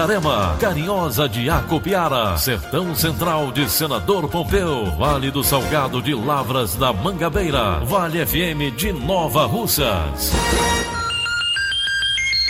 Itarema, Carinhosa de Acopiara, Sertão Central de Senador Pompeu, Vale do Salgado de Lavras da Mangabeira, Vale FM de Nova Russas.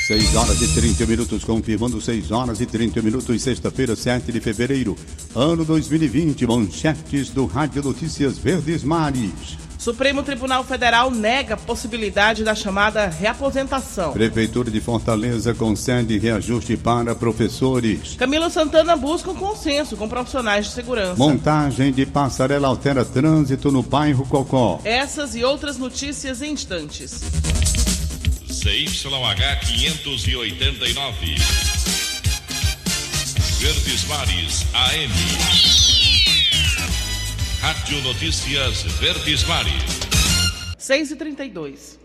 6 horas e 30 minutos, confirmando 6 horas e 30 minutos, sexta-feira, 7 de fevereiro, ano 2020, manchetes do Rádio Notícias Verdes Mares. Supremo Tribunal Federal nega a possibilidade da chamada reaposentação. Prefeitura de Fortaleza concede reajuste para professores. Camila Santana busca um consenso com profissionais de segurança. Montagem de passarela altera trânsito no bairro Cocó. Essas e outras notícias em instantes. CYH 589. Verdes Mares AM. Rádio Notícias Verdes Mares. 6 e 32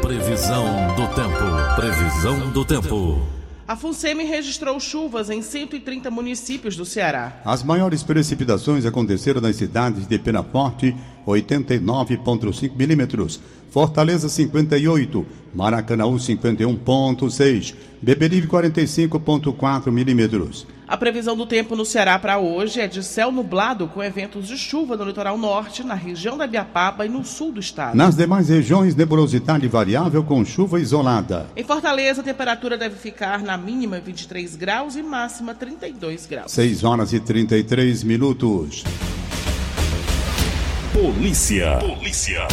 Previsão do tempo. Previsão do tempo. A FUNSEMI registrou chuvas em 130 municípios do Ceará. As maiores precipitações aconteceram nas cidades de Penaforte, 89,5 milímetros, Fortaleza 58, Maracanaú 51,6, Beberibe 45,4 milímetros. A previsão do tempo no Ceará para hoje é de céu nublado com eventos de chuva no litoral norte, na região da Biapaba e no sul do estado. Nas demais regiões, nebulosidade variável com chuva isolada. Em Fortaleza, a temperatura deve ficar na mínima 23 graus e máxima 32 graus. 6 horas e 33 minutos. Polícia. Polícia.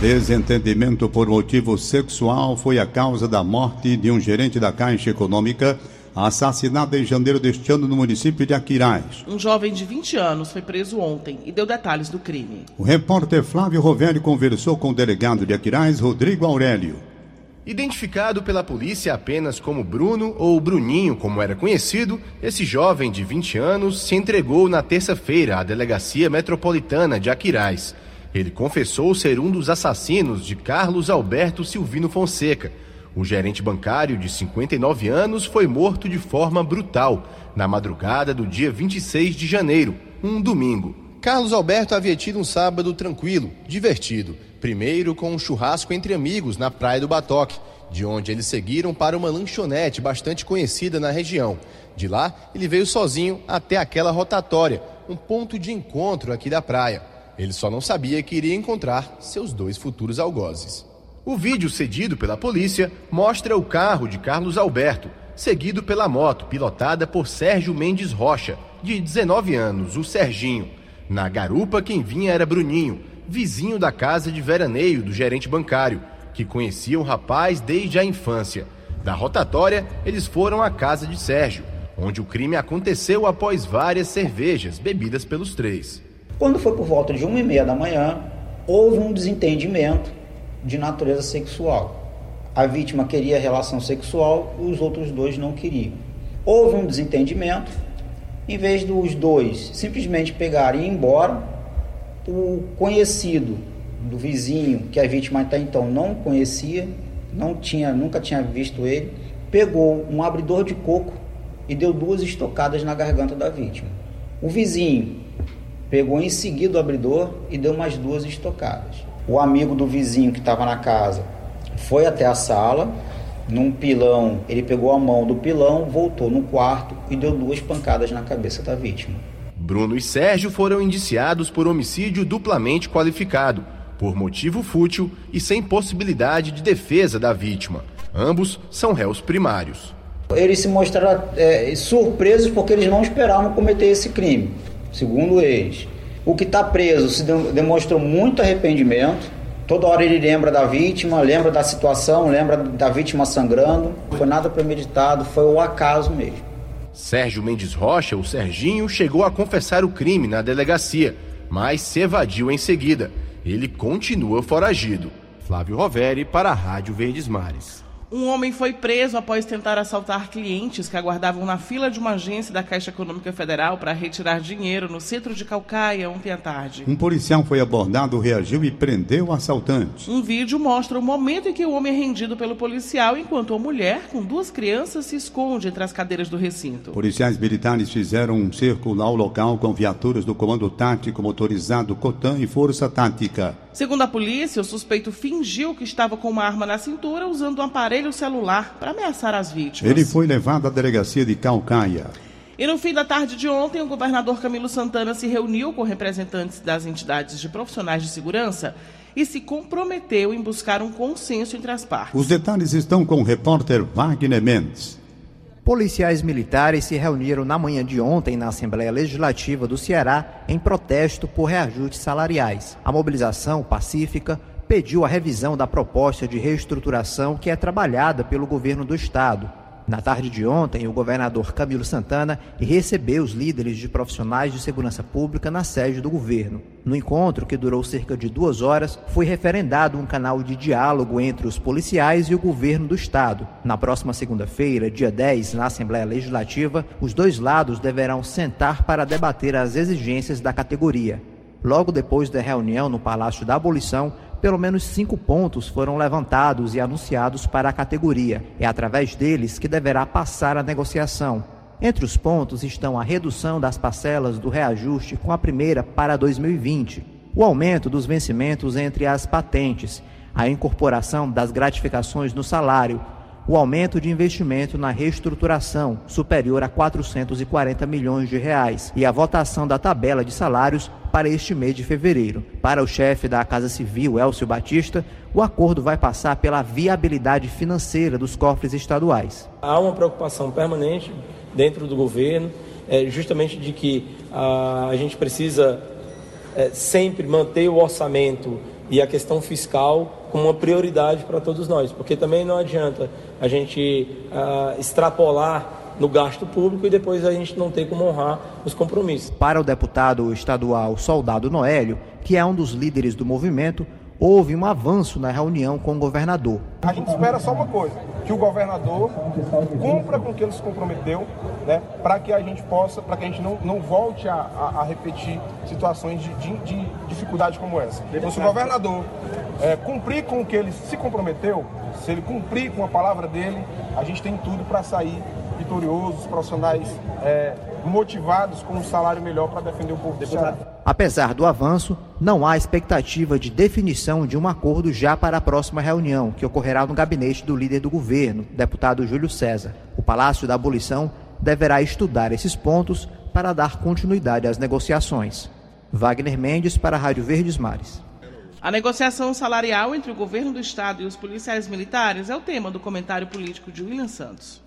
Desentendimento por motivo sexual foi a causa da morte de um gerente da Caixa Econômica assassinado em janeiro deste ano no município de Aquiraz. Um jovem de 20 anos foi preso ontem e deu detalhes do crime. O repórter Flávio Rovelli conversou com o delegado de Aquiraz, Rodrigo Aurélio. Identificado pela polícia apenas como Bruno ou Bruninho, como era conhecido, esse jovem de 20 anos se entregou na terça-feira à Delegacia Metropolitana de Aquiraz. Ele confessou ser um dos assassinos de Carlos Alberto Silvino Fonseca o gerente bancário de 59 anos foi morto de forma brutal na madrugada do dia 26 de janeiro, um domingo. Carlos Alberto havia tido um sábado tranquilo, divertido. Primeiro com um churrasco entre amigos na Praia do Batoque, de onde eles seguiram para uma lanchonete bastante conhecida na região. De lá, ele veio sozinho até aquela rotatória, um ponto de encontro aqui da praia. Ele só não sabia que iria encontrar seus dois futuros algozes. O vídeo cedido pela polícia mostra o carro de Carlos Alberto, seguido pela moto pilotada por Sérgio Mendes Rocha, de 19 anos, o Serginho. Na garupa, quem vinha era Bruninho, vizinho da casa de veraneio do gerente bancário, que conhecia o rapaz desde a infância. Da rotatória, eles foram à casa de Sérgio, onde o crime aconteceu após várias cervejas bebidas pelos três. Quando foi por volta de uma e meia da manhã, houve um desentendimento de natureza sexual. A vítima queria relação sexual, os outros dois não queriam. Houve um desentendimento, em vez dos dois simplesmente pegarem e ir embora, o conhecido do vizinho, que a vítima até então não conhecia, não tinha, nunca tinha visto ele, pegou um abridor de coco e deu duas estocadas na garganta da vítima. O vizinho pegou em seguida o abridor e deu mais duas estocadas. O amigo do vizinho que estava na casa foi até a sala, num pilão, ele pegou a mão do pilão, voltou no quarto e deu duas pancadas na cabeça da vítima. Bruno e Sérgio foram indiciados por homicídio duplamente qualificado, por motivo fútil e sem possibilidade de defesa da vítima. Ambos são réus primários. Eles se mostraram é, surpresos porque eles não esperavam cometer esse crime, segundo eles. O que está preso se demonstrou muito arrependimento, Toda hora ele lembra da vítima, lembra da situação, lembra da vítima sangrando. Não foi nada premeditado, foi o acaso mesmo. Sérgio Mendes Rocha, o Serginho, chegou a confessar o crime na delegacia, mas se evadiu em seguida. Ele continua foragido. Flávio Roveri para a Rádio Verdes Mares. Um homem foi preso após tentar assaltar clientes que aguardavam na fila de uma agência da Caixa Econômica Federal para retirar dinheiro no centro de Calcaia ontem à tarde. Um policial foi abordado, reagiu e prendeu o assaltante. Um vídeo mostra o momento em que o homem é rendido pelo policial, enquanto a mulher, com duas crianças, se esconde entre as cadeiras do recinto. Policiais militares fizeram um cerco ao local com viaturas do Comando Tático Motorizado Cotan e Força Tática. Segundo a polícia, o suspeito fingiu que estava com uma arma na cintura usando um aparelho celular para ameaçar as vítimas. Ele foi levado à delegacia de Calcaia. E no fim da tarde de ontem, o governador Camilo Santana se reuniu com representantes das entidades de profissionais de segurança e se comprometeu em buscar um consenso entre as partes. Os detalhes estão com o repórter Wagner Mendes. Policiais militares se reuniram na manhã de ontem na Assembleia Legislativa do Ceará em protesto por reajustes salariais. A mobilização pacífica pediu a revisão da proposta de reestruturação que é trabalhada pelo governo do estado. Na tarde de ontem, o governador Camilo Santana recebeu os líderes de profissionais de segurança pública na sede do governo. No encontro, que durou cerca de duas horas, foi referendado um canal de diálogo entre os policiais e o governo do estado. Na próxima segunda-feira, dia 10, na Assembleia Legislativa, os dois lados deverão sentar para debater as exigências da categoria. Logo depois da reunião no Palácio da Abolição, pelo menos cinco pontos foram levantados e anunciados para a categoria. É através deles que deverá passar a negociação. Entre os pontos estão a redução das parcelas do reajuste com a primeira para 2020, o aumento dos vencimentos entre as patentes, a incorporação das gratificações no salário, o aumento de investimento na reestruturação, superior a 440 milhões de reais, e a votação da tabela de salários para este mês de fevereiro. Para o chefe da Casa Civil, Elcio Batista, o acordo vai passar pela viabilidade financeira dos cofres estaduais. Há uma preocupação permanente dentro do governo, é, justamente de que a, a gente precisa é, sempre manter o orçamento e a questão fiscal como uma prioridade para todos nós, porque também não adianta a gente uh, extrapolar no gasto público e depois a gente não tem como honrar os compromissos. Para o deputado estadual Soldado Noélio, que é um dos líderes do movimento, houve um avanço na reunião com o governador. A gente espera só uma coisa, que o governador cumpra com o que ele se comprometeu, né, para que a gente possa, para que a gente não, não volte a, a, a repetir situações de, de, de, dificuldade como essa. Então, se o governador é, cumprir com o que ele se comprometeu, se ele cumprir com a palavra dele, a gente tem tudo para sair vitorioso, os profissionais é, motivados com um salário melhor para defender o povo do Ceará. Apesar do avanço, não há expectativa de definição de um acordo já para a próxima reunião, que ocorrerá no gabinete do líder do governo, deputado Júlio César. O Palácio da Abolição deverá estudar esses pontos para dar continuidade às negociações. Wagner Mendes para a Rádio Verdes Mares. A negociação salarial entre o governo do estado e os policiais militares é o tema do comentário político de William Santos.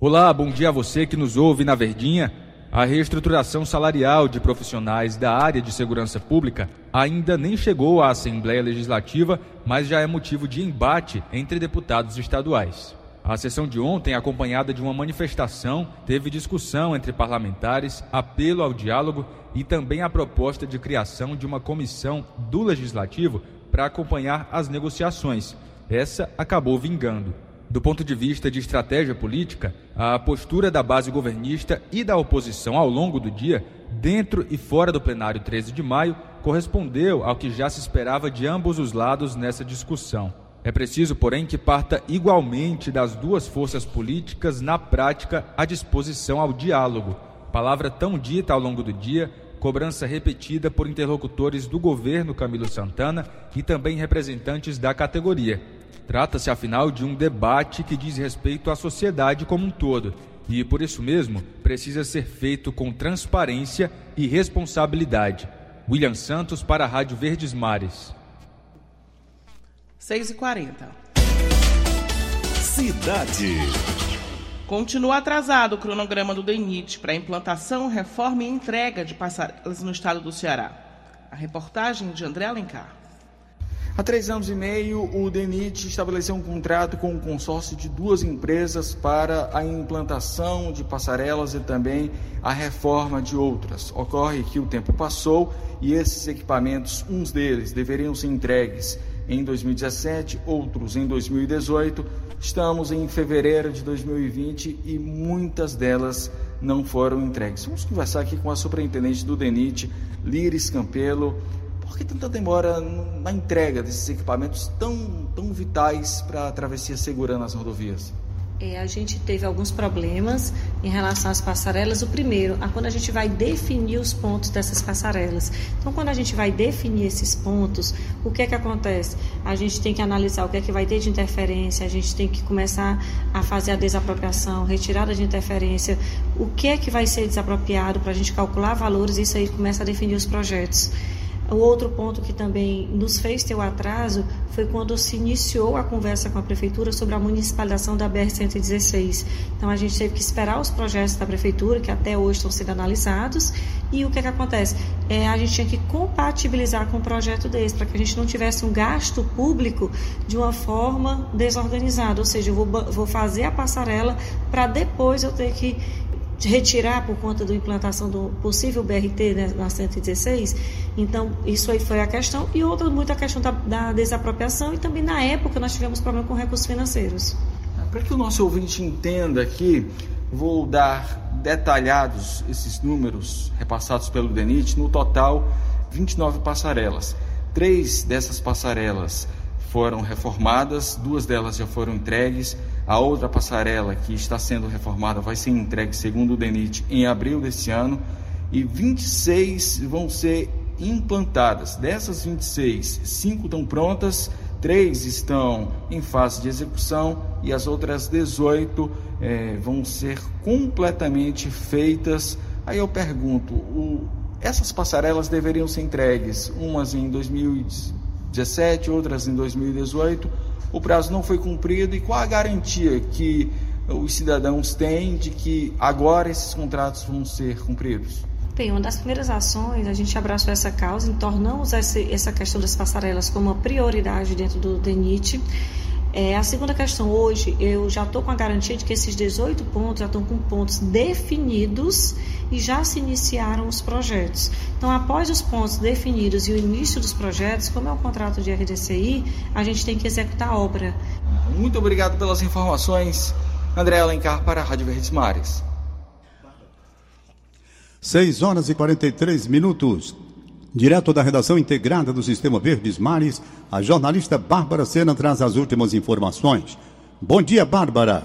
Olá, bom dia a você que nos ouve na Verdinha. A reestruturação salarial de profissionais da área de segurança pública ainda nem chegou à Assembleia Legislativa, mas já é motivo de embate entre deputados estaduais. A sessão de ontem, acompanhada de uma manifestação, teve discussão entre parlamentares, apelo ao diálogo e também a proposta de criação de uma comissão do Legislativo para acompanhar as negociações. Essa acabou vingando. Do ponto de vista de estratégia política, a postura da base governista e da oposição ao longo do dia, dentro e fora do plenário 13 de maio, correspondeu ao que já se esperava de ambos os lados nessa discussão. É preciso, porém, que parta igualmente das duas forças políticas na prática a disposição ao diálogo, palavra tão dita ao longo do dia, cobrança repetida por interlocutores do governo Camilo Santana e também representantes da categoria. Trata-se, afinal, de um debate que diz respeito à sociedade como um todo e, por isso mesmo, precisa ser feito com transparência e responsabilidade. William Santos para a Rádio Verdes Mares. 6h40. Cidade. Continua atrasado o cronograma do DENIT para implantação, reforma e entrega de passarelas no estado do Ceará. A reportagem de André Alencar. Há três anos e meio, o DENIT estabeleceu um contrato com um consórcio de duas empresas para a implantação de passarelas e também a reforma de outras. Ocorre que o tempo passou e esses equipamentos, uns deles, deveriam ser entregues em 2017, outros em 2018. Estamos em fevereiro de 2020 e muitas delas não foram entregues. Vamos conversar aqui com a superintendente do DENIT, Liris Campelo por que tanta demora na entrega desses equipamentos tão, tão vitais para a travessia segura nas rodovias? É, a gente teve alguns problemas em relação às passarelas. O primeiro, a quando a gente vai definir os pontos dessas passarelas. Então, quando a gente vai definir esses pontos, o que é que acontece? A gente tem que analisar o que é que vai ter de interferência, a gente tem que começar a fazer a desapropriação, retirada de interferência, o que é que vai ser desapropriado para a gente calcular valores, isso aí começa a definir os projetos. O outro ponto que também nos fez ter o atraso foi quando se iniciou a conversa com a prefeitura sobre a municipalização da BR-116. Então a gente teve que esperar os projetos da prefeitura, que até hoje estão sendo analisados, e o que, é que acontece? É, a gente tinha que compatibilizar com um projeto desse, para que a gente não tivesse um gasto público de uma forma desorganizada. Ou seja, eu vou, vou fazer a passarela para depois eu ter que retirar por conta da implantação do possível BRT né, na 116. Então, isso aí foi a questão. E outra, muito a questão da, da desapropriação. E também, na época, nós tivemos problema com recursos financeiros. Para que o nosso ouvinte entenda aqui, vou dar detalhados esses números repassados pelo DENIT. No total, 29 passarelas. Três dessas passarelas foram reformadas, duas delas já foram entregues. A outra passarela que está sendo reformada vai ser entregue, segundo o DENIT, em abril desse ano. E 26 vão ser implantadas. Dessas 26, cinco estão prontas, três estão em fase de execução e as outras 18 é, vão ser completamente feitas. Aí eu pergunto, o, essas passarelas deveriam ser entregues, umas em 2017, outras em 2018 o prazo não foi cumprido e qual a garantia que os cidadãos têm de que agora esses contratos vão ser cumpridos? Bem, uma das primeiras ações, a gente abraçou essa causa, tornamos essa questão das passarelas como uma prioridade dentro do DENIT é, a segunda questão, hoje eu já estou com a garantia de que esses 18 pontos já estão com pontos definidos e já se iniciaram os projetos. Então, após os pontos definidos e o início dos projetos, como é o contrato de RDCI, a gente tem que executar a obra. Muito obrigado pelas informações, André Alencar, para a Rádio Verdes Mares. 6 horas e 43 minutos. Direto da redação integrada do Sistema Verdes Mares, a jornalista Bárbara Sena traz as últimas informações. Bom dia, Bárbara.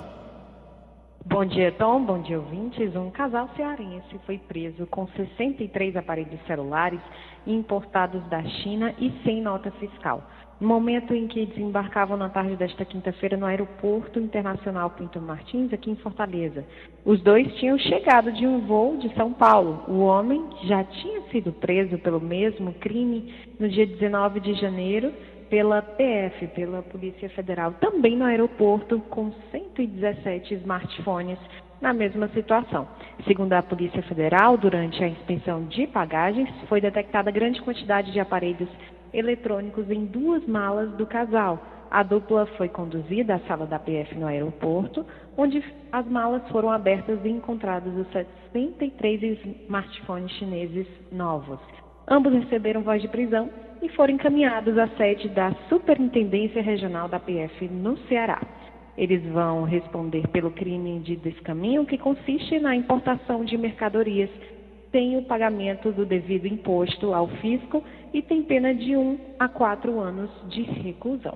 Bom dia, Tom. Bom dia, ouvintes. Um casal cearense foi preso com 63 aparelhos celulares importados da China e sem nota fiscal momento em que desembarcavam na tarde desta quinta-feira no Aeroporto Internacional Pinto Martins, aqui em Fortaleza. Os dois tinham chegado de um voo de São Paulo. O homem já tinha sido preso pelo mesmo crime no dia 19 de janeiro pela PF, pela Polícia Federal, também no aeroporto, com 117 smartphones na mesma situação. Segundo a Polícia Federal, durante a inspeção de bagagens, foi detectada grande quantidade de aparelhos eletrônicos em duas malas do casal. A dupla foi conduzida à sala da PF no aeroporto, onde as malas foram abertas e encontrados os 63 smartphones chineses novos. Ambos receberam voz de prisão e foram encaminhados à sede da Superintendência Regional da PF no Ceará. Eles vão responder pelo crime de descaminho, que consiste na importação de mercadorias sem o pagamento do devido imposto ao fisco e tem pena de 1 a 4 anos de reclusão.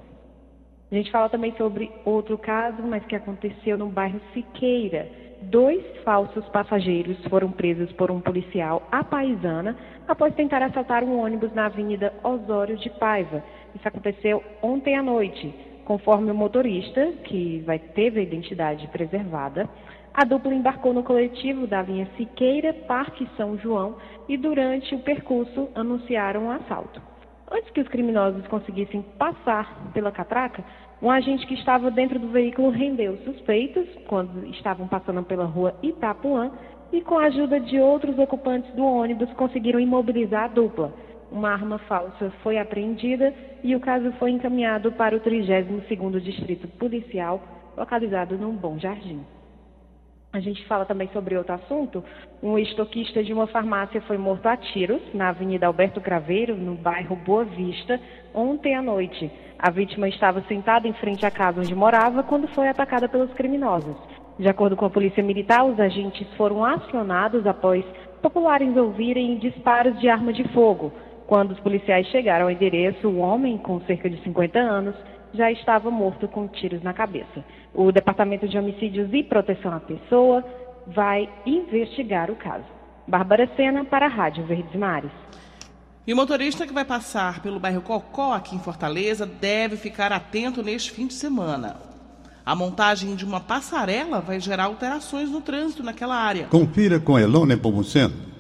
A gente fala também sobre outro caso, mas que aconteceu no bairro Siqueira. Dois falsos passageiros foram presos por um policial à paisana após tentar assaltar um ônibus na Avenida Osório de Paiva. Isso aconteceu ontem à noite. Conforme o motorista, que vai ter a identidade preservada, a dupla embarcou no coletivo da linha Siqueira, Parque São João e durante o percurso anunciaram um assalto. Antes que os criminosos conseguissem passar pela catraca, um agente que estava dentro do veículo rendeu suspeitos quando estavam passando pela rua Itapuã e, com a ajuda de outros ocupantes do ônibus, conseguiram imobilizar a dupla. Uma arma falsa foi apreendida e o caso foi encaminhado para o 32º Distrito Policial, localizado no Bom Jardim. A gente fala também sobre outro assunto. Um estoquista de uma farmácia foi morto a tiros na Avenida Alberto Craveiro, no bairro Boa Vista, ontem à noite. A vítima estava sentada em frente à casa onde morava quando foi atacada pelos criminosos. De acordo com a Polícia Militar, os agentes foram acionados após populares ouvirem disparos de arma de fogo. Quando os policiais chegaram ao endereço, o homem, com cerca de 50 anos, já estava morto com tiros na cabeça. O Departamento de Homicídios e Proteção à Pessoa vai investigar o caso. Bárbara Sena para a Rádio Verdes Mares. E o motorista que vai passar pelo bairro Cocó, aqui em Fortaleza, deve ficar atento neste fim de semana. A montagem de uma passarela vai gerar alterações no trânsito naquela área. Confira com Elone Pomuceno.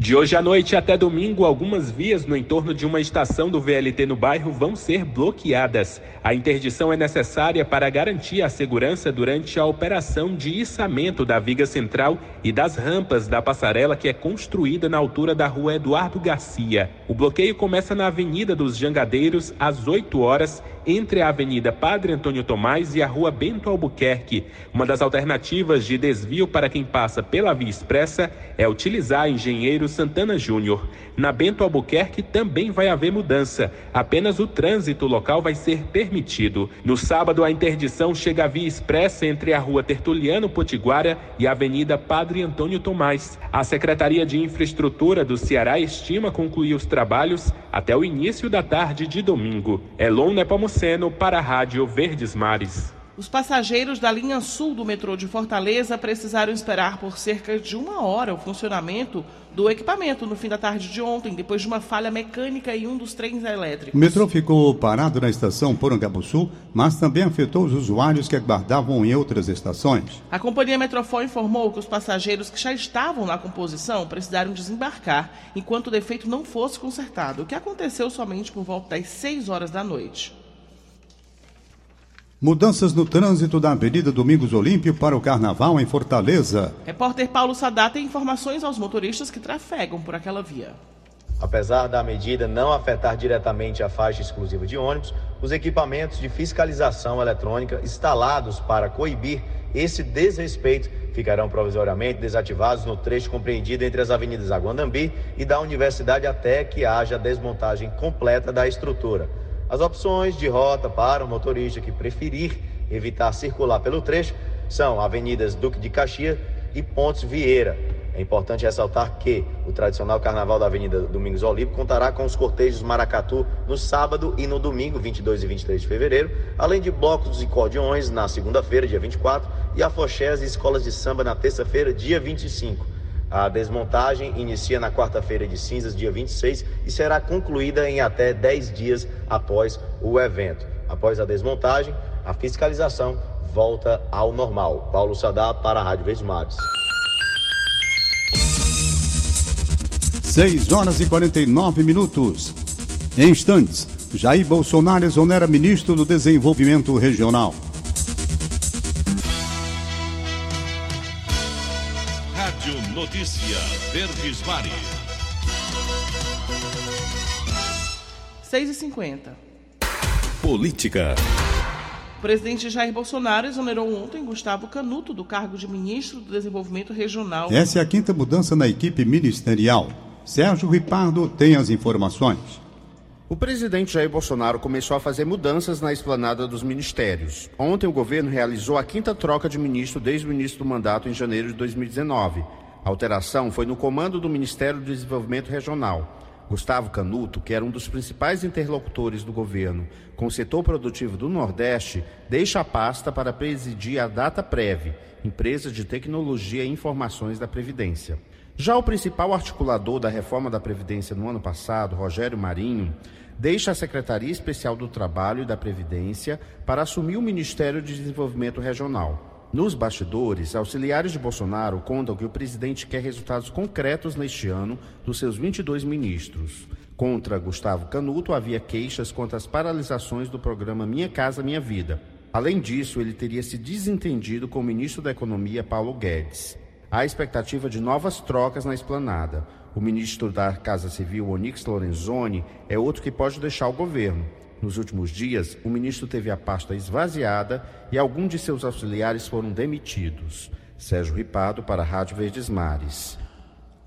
De hoje à noite até domingo, algumas vias no entorno de uma estação do VLT no bairro vão ser bloqueadas. A interdição é necessária para garantir a segurança durante a operação de içamento da viga central e das rampas da passarela que é construída na altura da rua Eduardo Garcia. O bloqueio começa na Avenida dos Jangadeiros às 8 horas entre a Avenida Padre Antônio Tomás e a Rua Bento Albuquerque. Uma das alternativas de desvio para quem passa pela via expressa é utilizar Engenheiro Santana Júnior. Na Bento Albuquerque também vai haver mudança, apenas o trânsito local vai ser permitido. No sábado, a interdição chega à via expressa entre a Rua Tertuliano Potiguara e a Avenida Padre Antônio Tomás. A Secretaria de Infraestrutura do Ceará estima concluir os trabalhos até o início da tarde de domingo. Elon Nepomuceno para a Rádio Verdes Mares. Os passageiros da linha sul do metrô de Fortaleza precisaram esperar por cerca de uma hora o funcionamento do equipamento no fim da tarde de ontem, depois de uma falha mecânica em um dos trens elétricos. O metrô ficou parado na estação Porangabuçu, mas também afetou os usuários que aguardavam em outras estações. A companhia Metrofó informou que os passageiros que já estavam na composição precisaram desembarcar enquanto o defeito não fosse consertado, o que aconteceu somente por volta das 6 horas da noite. Mudanças no trânsito da Avenida Domingos Olímpio para o Carnaval em Fortaleza. Repórter Paulo Sadá tem informações aos motoristas que trafegam por aquela via. Apesar da medida não afetar diretamente a faixa exclusiva de ônibus, os equipamentos de fiscalização eletrônica instalados para coibir esse desrespeito ficarão provisoriamente desativados no trecho compreendido entre as avenidas Aguandambi e da Universidade até que haja desmontagem completa da estrutura. As opções de rota para o motorista que preferir evitar circular pelo trecho são avenidas Duque de Caxias e Pontes Vieira. É importante ressaltar que o tradicional carnaval da Avenida Domingos Olímpio contará com os cortejos Maracatu no sábado e no domingo, 22 e 23 de fevereiro, além de blocos e cordiões na segunda-feira, dia 24, e afoxés e escolas de samba na terça-feira, dia 25. A desmontagem inicia na quarta-feira de cinzas, dia 26, e será concluída em até 10 dias após o evento. Após a desmontagem, a fiscalização volta ao normal. Paulo Sadá para a Rádio Verdes Mares. 6 horas e 49 minutos. Em instantes, Jair Bolsonaro exonera ministro do Desenvolvimento Regional. Notícia Verdes Mares. 6 e 50 Política. O presidente Jair Bolsonaro exonerou ontem Gustavo Canuto do cargo de ministro do Desenvolvimento Regional. Essa é a quinta mudança na equipe ministerial. Sérgio Ripardo tem as informações. O presidente Jair Bolsonaro começou a fazer mudanças na esplanada dos ministérios. Ontem, o governo realizou a quinta troca de ministro desde o início do mandato em janeiro de 2019. A alteração foi no comando do Ministério do Desenvolvimento Regional. Gustavo Canuto, que era um dos principais interlocutores do governo com o setor produtivo do Nordeste, deixa a pasta para presidir a Data Prev, empresa de tecnologia e informações da Previdência. Já o principal articulador da reforma da Previdência no ano passado, Rogério Marinho, deixa a Secretaria Especial do Trabalho e da Previdência para assumir o Ministério de Desenvolvimento Regional. Nos bastidores, auxiliares de Bolsonaro contam que o presidente quer resultados concretos neste ano dos seus 22 ministros. Contra Gustavo Canuto, havia queixas contra as paralisações do programa Minha Casa Minha Vida. Além disso, ele teria se desentendido com o ministro da Economia, Paulo Guedes. Há expectativa de novas trocas na esplanada. O ministro da Casa Civil, Onix Lorenzoni, é outro que pode deixar o governo. Nos últimos dias, o ministro teve a pasta esvaziada e alguns de seus auxiliares foram demitidos. Sérgio Ripado para a Rádio Verdes Mares.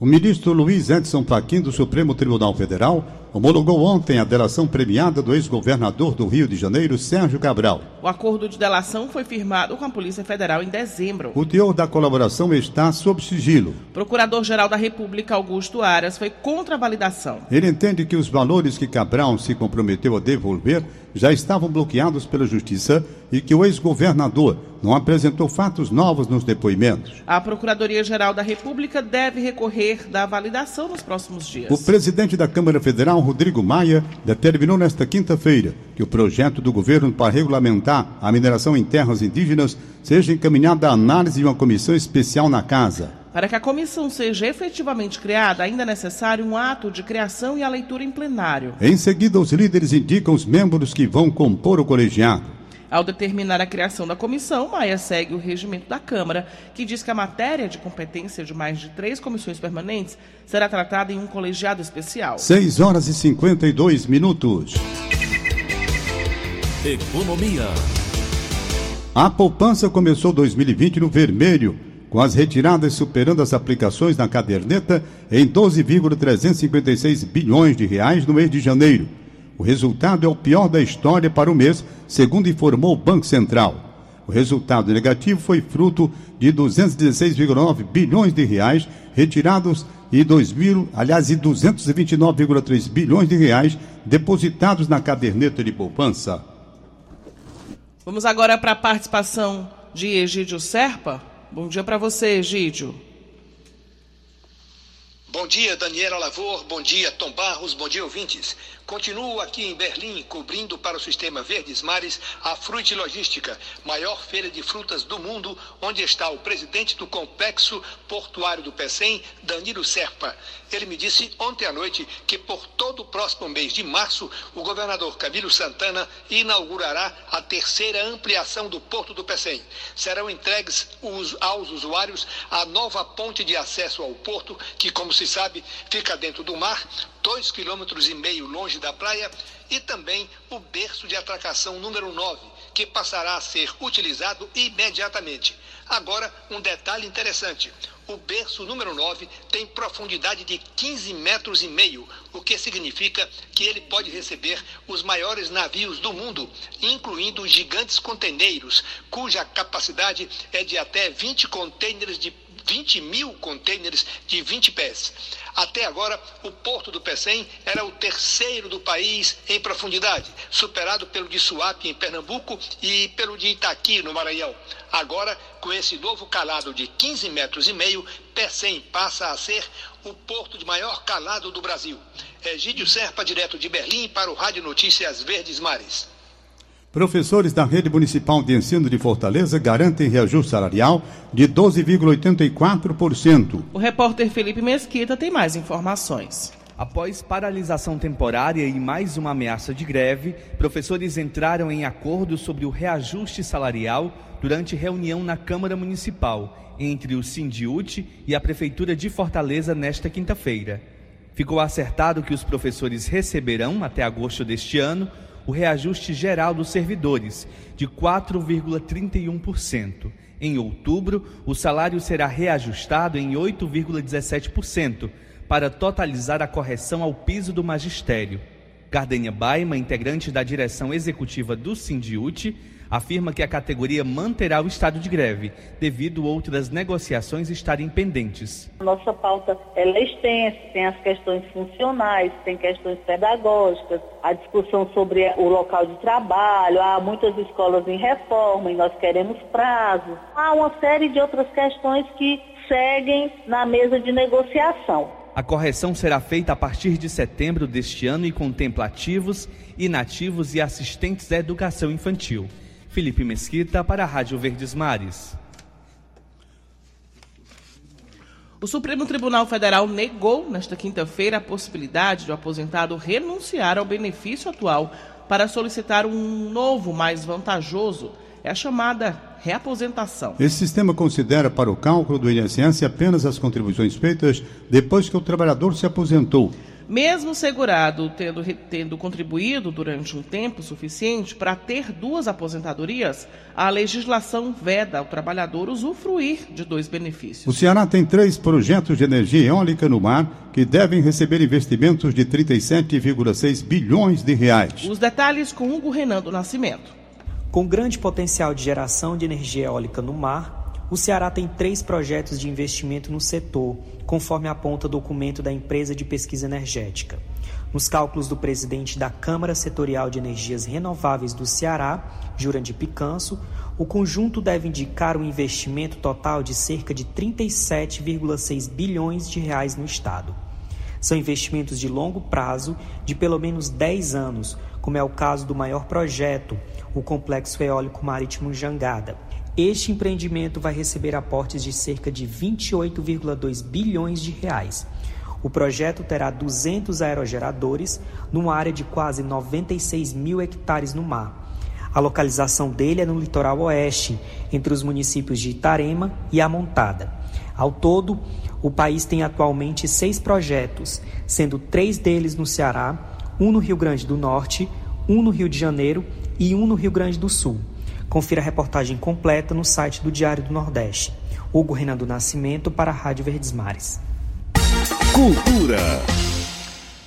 O ministro Luiz Edson Fachin do Supremo Tribunal Federal homologou ontem a delação premiada do ex-governador do Rio de Janeiro, Sérgio Cabral. O acordo de delação foi firmado com a Polícia Federal em dezembro. O teor da colaboração está sob sigilo. Procurador-Geral da República, Augusto Aras, foi contra a validação. Ele entende que os valores que Cabral se comprometeu a devolver já estavam bloqueados pela Justiça e que o ex-governador não apresentou fatos novos nos depoimentos. A Procuradoria-Geral da República deve recorrer da validação nos próximos dias. O presidente da Câmara Federal, Rodrigo Maia, determinou nesta quinta-feira que o projeto do governo para regulamentar a mineração em terras indígenas seja encaminhado à análise de uma comissão especial na casa. Para que a comissão seja efetivamente criada, ainda é necessário um ato de criação e a leitura em plenário. Em seguida, os líderes indicam os membros que vão compor o colegiado. Ao determinar a criação da comissão, Maia segue o regimento da Câmara, que diz que a matéria de competência de mais de três comissões permanentes será tratada em um colegiado especial. 6 horas e 52 minutos. Economia. A poupança começou 2020 no vermelho, com as retiradas superando as aplicações na caderneta em 12,356 bilhões de reais no mês de janeiro. O resultado é o pior da história para o mês, segundo informou o Banco Central. O resultado negativo foi fruto de 216,9 bilhões de reais retirados e 2000, aliás, e 229,3 bilhões de reais depositados na caderneta de poupança. Vamos agora para a participação de Egídio Serpa. Bom dia para você, Egídio. Bom dia, Daniela Lavor. Bom dia, Tom Barros. Bom dia, ouvintes. Continuo aqui em Berlim, cobrindo para o sistema Verdes Mares a Fruit Logística, maior feira de frutas do mundo, onde está o presidente do complexo portuário do PECEM, Danilo Serpa. Ele me disse ontem à noite que por todo o próximo mês de março, o governador Camilo Santana inaugurará a terceira ampliação do porto do PECEM. Serão entregues aos usuários a nova ponte de acesso ao porto, que, como se sabe, fica dentro do mar, dois quilômetros e meio longe da praia, e também o berço de atracação número 9, que passará a ser utilizado imediatamente. Agora, um detalhe interessante. O berço número 9 tem profundidade de 15 metros e meio, o que significa que ele pode receber os maiores navios do mundo, incluindo gigantes conteneiros, cuja capacidade é de até 20 contêineres de 20 mil contêineres de 20 pés. Até agora, o porto do Pecém era o terceiro do país em profundidade, superado pelo de Suape, em Pernambuco, e pelo de Itaqui, no Maranhão. Agora, com esse novo calado de 15 metros e meio, Pecém passa a ser o porto de maior calado do Brasil. Egídio Serpa, direto de Berlim, para o Rádio Notícias Verdes Mares. Professores da Rede Municipal de Ensino de Fortaleza garantem reajuste salarial de 12,84%. O repórter Felipe Mesquita tem mais informações. Após paralisação temporária e mais uma ameaça de greve, professores entraram em acordo sobre o reajuste salarial durante reunião na Câmara Municipal entre o Sindiute e a Prefeitura de Fortaleza nesta quinta-feira. Ficou acertado que os professores receberão, até agosto deste ano, o reajuste geral dos servidores, de 4,31%. Em outubro, o salário será reajustado em 8,17%, para totalizar a correção ao piso do magistério. Gardênia Baima, integrante da direção executiva do Sindiute, afirma que a categoria manterá o estado de greve, devido outras negociações estarem pendentes. Nossa pauta é extensa, tem as questões funcionais, tem questões pedagógicas, a discussão sobre o local de trabalho, há muitas escolas em reforma e nós queremos prazo. Há uma série de outras questões que seguem na mesa de negociação. A correção será feita a partir de setembro deste ano e contempla ativos, inativos e assistentes da educação infantil. Felipe Mesquita para a Rádio Verdes Mares. O Supremo Tribunal Federal negou nesta quinta-feira a possibilidade de o aposentado renunciar ao benefício atual para solicitar um novo, mais vantajoso É a chamada reaposentação. Esse sistema considera para o cálculo do INSS apenas as contribuições feitas depois que o trabalhador se aposentou. Mesmo o segurado tendo, tendo contribuído durante um tempo suficiente para ter duas aposentadorias, a legislação veda ao trabalhador usufruir de dois benefícios. O Ceará tem três projetos de energia eólica no mar que devem receber investimentos de 37,6 bilhões de reais. Os detalhes com Hugo Renan do Nascimento. Com grande potencial de geração de energia eólica no mar, o Ceará tem três projetos de investimento no setor, conforme aponta documento da empresa de pesquisa energética. Nos cálculos do presidente da Câmara Setorial de Energias Renováveis do Ceará, Jurandir Picanso, o conjunto deve indicar um investimento total de cerca de 37,6 bilhões de reais no estado. São investimentos de longo prazo, de pelo menos 10 anos, como é o caso do maior projeto, o Complexo Eólico Marítimo Jangada este empreendimento vai receber aportes de cerca de 28,2 bilhões de reais. O projeto terá 200 aerogeradores numa área de quase 96 mil hectares no mar. A localização dele é no litoral oeste, entre os municípios de Itarema e Amontada. Ao todo, o país tem atualmente seis projetos, sendo três deles no Ceará, um no Rio Grande do Norte, um no Rio de Janeiro e um no Rio Grande do Sul. Confira a reportagem completa no site do Diário do Nordeste. Hugo Renan do Nascimento para a Rádio Verdes Mares. Cultura.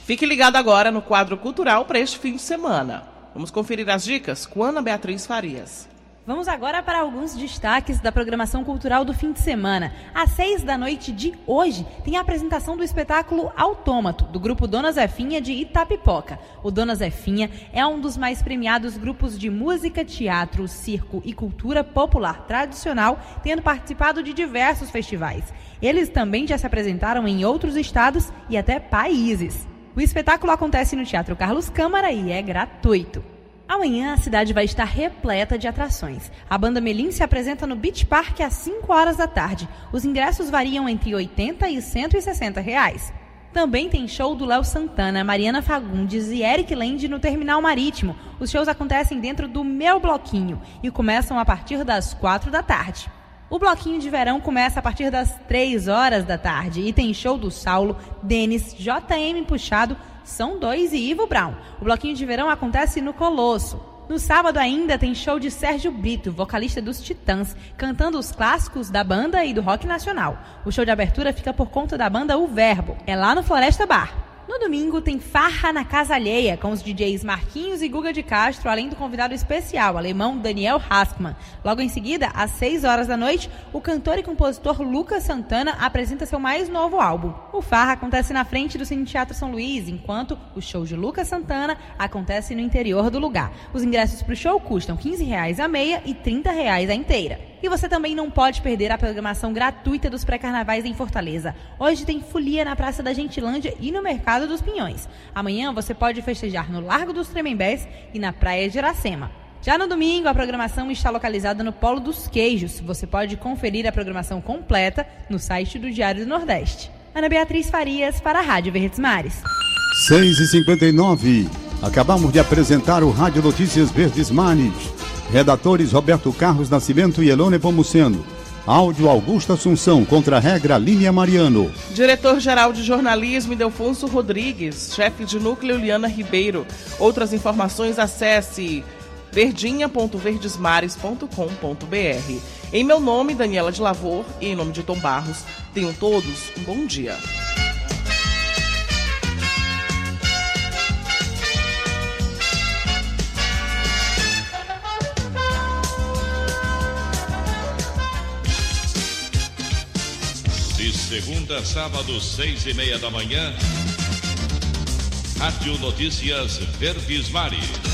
Fique ligado agora no quadro cultural para este fim de semana. Vamos conferir as dicas com Ana Beatriz Farias. Vamos agora para alguns destaques da programação cultural do fim de semana. Às seis da noite de hoje, tem a apresentação do espetáculo Autômato, do grupo Dona Zefinha de Itapipoca. O Dona Zefinha é um dos mais premiados grupos de música, teatro, circo e cultura popular tradicional, tendo participado de diversos festivais. Eles também já se apresentaram em outros estados e até países. O espetáculo acontece no Teatro Carlos Câmara e é gratuito. Amanhã a cidade vai estar repleta de atrações. A banda Melim se apresenta no Beach Park às 5 horas da tarde. Os ingressos variam entre 80 e 160 reais. Também tem show do Léo Santana, Mariana Fagundes e Eric Land no Terminal Marítimo. Os shows acontecem dentro do Meu Bloquinho e começam a partir das 4 da tarde. O bloquinho de verão começa a partir das 3 horas da tarde e tem show do Saulo, Denis, JM Puxado, são Dois e Ivo Brown. O bloquinho de verão acontece no Colosso. No sábado ainda tem show de Sérgio Brito, vocalista dos Titãs, cantando os clássicos da banda e do rock nacional. O show de abertura fica por conta da banda O Verbo. É lá no Floresta Bar. No domingo tem Farra na Casa Alheia, com os DJs Marquinhos e Guga de Castro, além do convidado especial, alemão Daniel Haskman. Logo em seguida, às 6 horas da noite, o cantor e compositor Lucas Santana apresenta seu mais novo álbum. O Farra acontece na frente do Cine Teatro São Luís, enquanto o show de Lucas Santana acontece no interior do lugar. Os ingressos para o show custam R$ 15 a meia e R$ 30 a inteira. E você também não pode perder a programação gratuita dos pré-carnavais em Fortaleza. Hoje tem folia na Praça da Gentilândia e no Mercado dos Pinhões. Amanhã você pode festejar no Largo dos Tremembés e na Praia de Iracema. Já no domingo, a programação está localizada no Polo dos Queijos. Você pode conferir a programação completa no site do Diário do Nordeste. Ana Beatriz Farias para a Rádio Verdes Mares. 6 e 59 Acabamos de apresentar o Rádio Notícias Verdes Mares. Redatores Roberto Carlos Nascimento e Elone Pomuceno. Áudio Augusto Assunção, contra a regra Línia Mariano. Diretor-geral de jornalismo Idelfonso Rodrigues, chefe de núcleo Liana Ribeiro. Outras informações acesse verdinha.verdesmares.com.br. Em meu nome, Daniela de Lavor, e em nome de Tom Barros, tenham todos um bom dia. Segunda sábado, seis e meia da manhã. Rádio Notícias Verdes Mares.